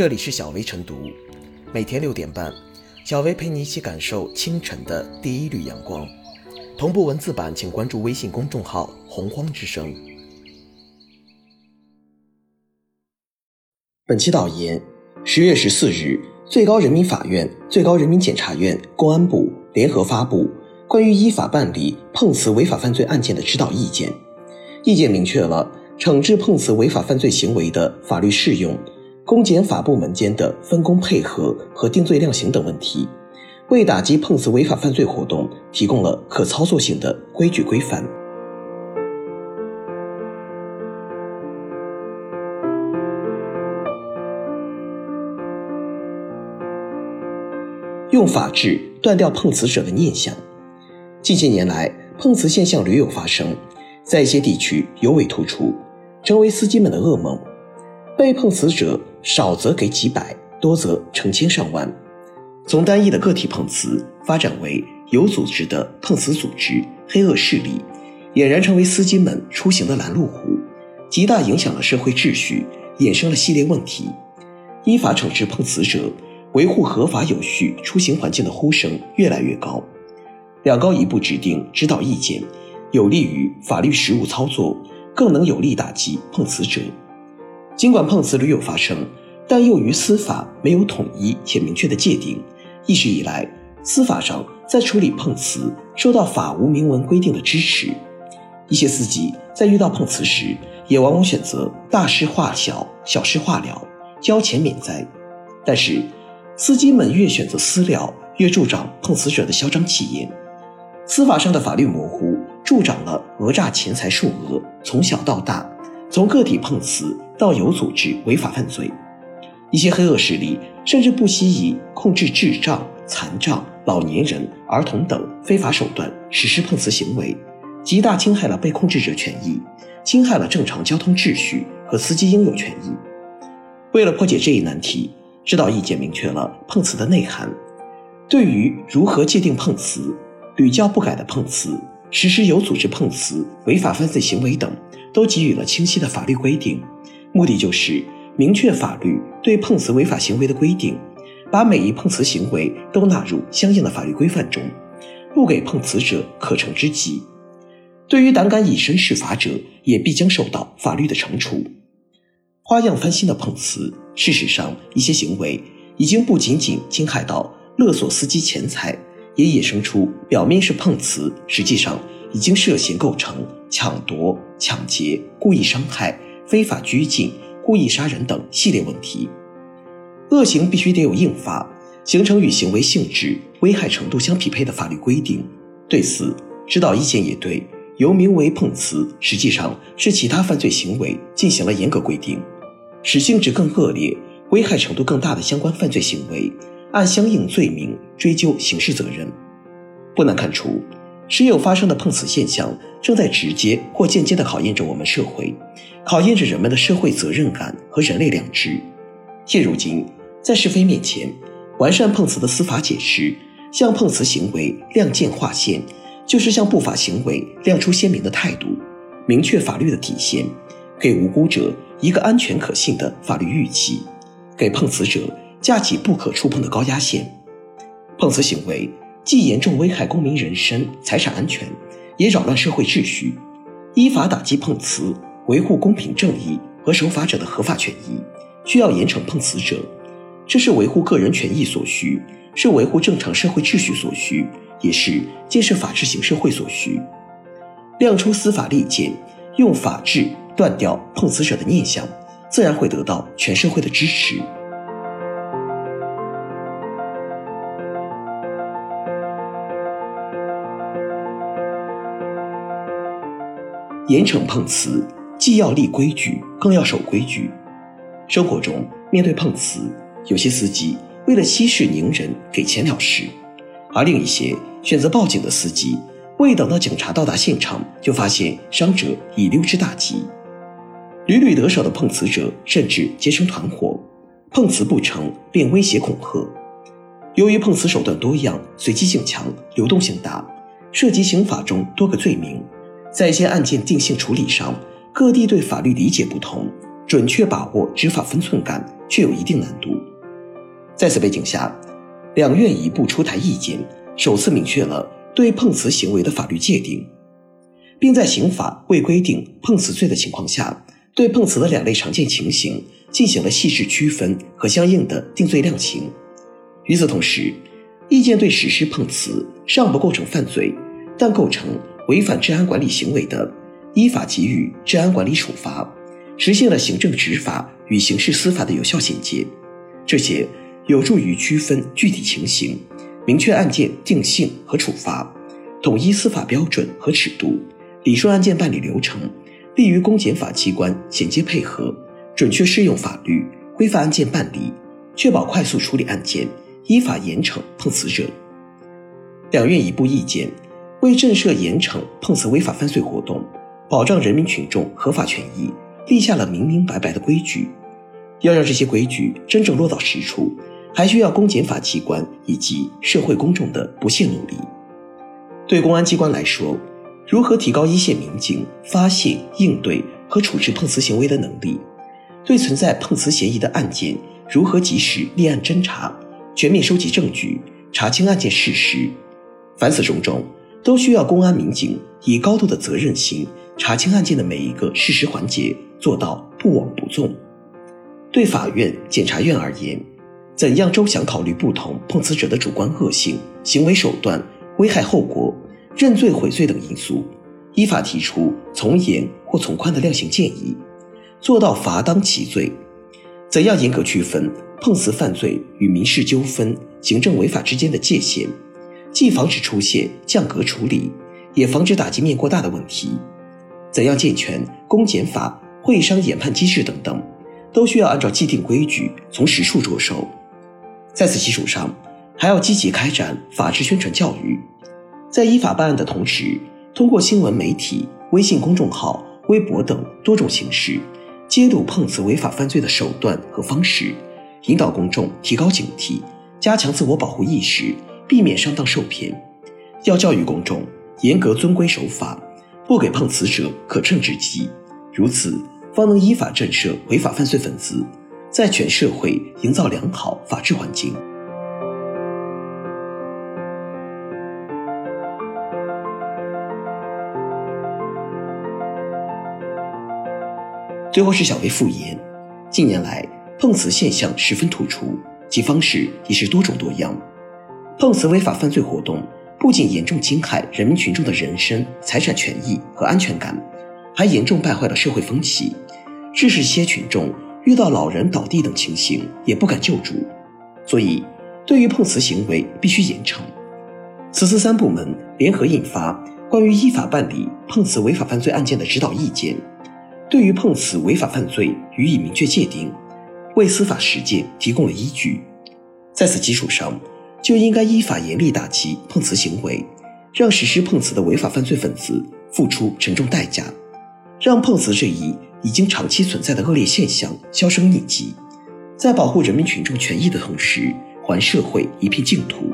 这里是小薇晨读，每天六点半，小薇陪你一起感受清晨的第一缕阳光。同步文字版，请关注微信公众号“洪荒之声”。本期导言：十月十四日，最高人民法院、最高人民检察院、公安部联合发布关于依法办理碰瓷违法犯罪案件的指导意见。意见明确了惩治碰瓷违法犯罪行为的法律适用。公检法部门间的分工配合和定罪量刑等问题，为打击碰瓷违法犯罪活动提供了可操作性的规矩规范。用法治断掉碰瓷者的念想。近些年来，碰瓷现象屡有发生，在一些地区尤为突出，成为司机们的噩梦。被碰瓷者少则给几百，多则成千上万。从单一的个体碰瓷发展为有组织的碰瓷组织、黑恶势力，俨然成为司机们出行的拦路虎，极大影响了社会秩序，衍生了系列问题。依法惩治碰瓷者，维护合法有序出行环境的呼声越来越高。两高一部制定指导意见，有利于法律实务操作，更能有力打击碰瓷者。尽管碰瓷屡有发生，但由于司法没有统一且明确的界定，一直以来司法上在处理碰瓷受到法无明文规定的支持。一些司机在遇到碰瓷时，也往往选择大事化小、小事化了，交钱免灾。但是，司机们越选择私了，越助长碰瓷者的嚣张气焰。司法上的法律模糊，助长了讹诈钱财数额从小到大。从个体碰瓷到有组织违法犯罪，一些黑恶势力甚至不惜以控制智障、残障、老年人、儿童等非法手段实施碰瓷行为，极大侵害了被控制者权益，侵害了正常交通秩序和司机应有权益。为了破解这一难题，指导意见明确了碰瓷的内涵，对于如何界定碰瓷、屡教不改的碰瓷、实施有组织碰瓷违法犯罪行为等。都给予了清晰的法律规定，目的就是明确法律对碰瓷违法行为的规定，把每一碰瓷行为都纳入相应的法律规范中，不给碰瓷者可乘之机。对于胆敢以身试法者，也必将受到法律的惩处。花样翻新的碰瓷，事实上一些行为已经不仅仅侵害到勒索司机钱财，也衍生出表面是碰瓷，实际上。已经涉嫌构成抢夺、抢劫、故意伤害、非法拘禁、故意杀人等系列问题，恶行必须得有应罚，形成与行为性质、危害程度相匹配的法律规定。对此，指导意见也对由名为碰瓷，实际上是其他犯罪行为进行了严格规定，使性质更恶劣、危害程度更大的相关犯罪行为按相应罪名追究刑事责任。不难看出。时有发生的碰瓷现象，正在直接或间接地考验着我们社会，考验着人们的社会责任感和人类良知。现如今，在是非面前，完善碰瓷的司法解释，向碰瓷行为亮剑划线，就是向不法行为亮出鲜明的态度，明确法律的底线，给无辜者一个安全可信的法律预期，给碰瓷者架起不可触碰的高压线。碰瓷行为。既严重危害公民人身、财产安全，也扰乱社会秩序。依法打击碰瓷，维护公平正义和守法者的合法权益，需要严惩碰瓷者。这是维护个人权益所需，是维护正常社会秩序所需，也是建设法治型社会所需。亮出司法利剑，用法治断掉碰瓷者的念想，自然会得到全社会的支持。严惩碰瓷，既要立规矩，更要守规矩。生活中，面对碰瓷，有些司机为了息事宁人，给钱了事；而另一些选择报警的司机，未等到警察到达现场，就发现伤者已溜之大吉。屡屡得手的碰瓷者，甚至结成团伙，碰瓷不成便威胁恐吓。由于碰瓷手段多样、随机性强、流动性大，涉及刑法中多个罪名。在一些案件定性处理上，各地对法律理解不同，准确把握执法分寸感却有一定难度。在此背景下，两院一部出台意见，首次明确了对碰瓷行为的法律界定，并在刑法未规定碰瓷罪的情况下，对碰瓷的两类常见情形进行了细致区分和相应的定罪量刑。与此同时，意见对实施碰瓷尚不构成犯罪，但构成违反治安管理行为的，依法给予治安管理处罚。实现了行政执法与刑事司法的有效衔接，这些有助于区分具体情形，明确案件定性和处罚，统一司法标准和尺度，理顺案件办理流程，利于公检法机关衔接配合，准确适用法律，规范案件办理，确保快速处理案件，依法严惩碰瓷者。两院一部意见，为震慑严惩碰瓷违法犯罪活动，保障人民群众合法权益。立下了明明白白的规矩，要让这些规矩真正落到实处，还需要公检法机关以及社会公众的不懈努力。对公安机关来说，如何提高一线民警发现、应对和处置碰瓷行为的能力？对存在碰瓷嫌疑的案件，如何及时立案侦查、全面收集证据、查清案件事实？凡此种种，都需要公安民警以高度的责任心查清案件的每一个事实环节。做到不枉不纵。对法院、检察院而言，怎样周详考虑不同碰瓷者的主观恶性、行为手段、危害后果、认罪悔罪等因素，依法提出从严或从宽的量刑建议，做到罚当其罪？怎样严格区分碰瓷犯罪与民事纠纷、行政违法之间的界限，既防止出现降格处理，也防止打击面过大的问题？怎样健全公检法？会商研判机制等等，都需要按照既定规矩从实处着手。在此基础上，还要积极开展法治宣传教育，在依法办案的同时，通过新闻媒体、微信公众号、微博等多种形式，揭露碰瓷违法犯罪的手段和方式，引导公众提高警惕，加强自我保护意识，避免上当受骗。要教育公众严格遵规守法，不给碰瓷者可乘之机。如此，方能依法震慑违法犯罪分子，在全社会营造良好法治环境。最后是小微复言，近年来碰瓷现象十分突出，其方式也是多种多样。碰瓷违法犯罪活动不仅严重侵害人民群众的人身、财产权益和安全感。还严重败坏了社会风气，致使一些群众遇到老人倒地等情形也不敢救助。所以，对于碰瓷行为必须严惩。此次三部门联合印发《关于依法办理碰瓷违法犯罪案件的指导意见》，对于碰瓷违法犯罪予以明确界定，为司法实践提供了依据。在此基础上，就应该依法严厉打击碰瓷行为，让实施碰瓷的违法犯罪分子付出沉重代价。让碰瓷这一已经长期存在的恶劣现象销声匿迹，在保护人民群众权益的同时，还社会一片净土。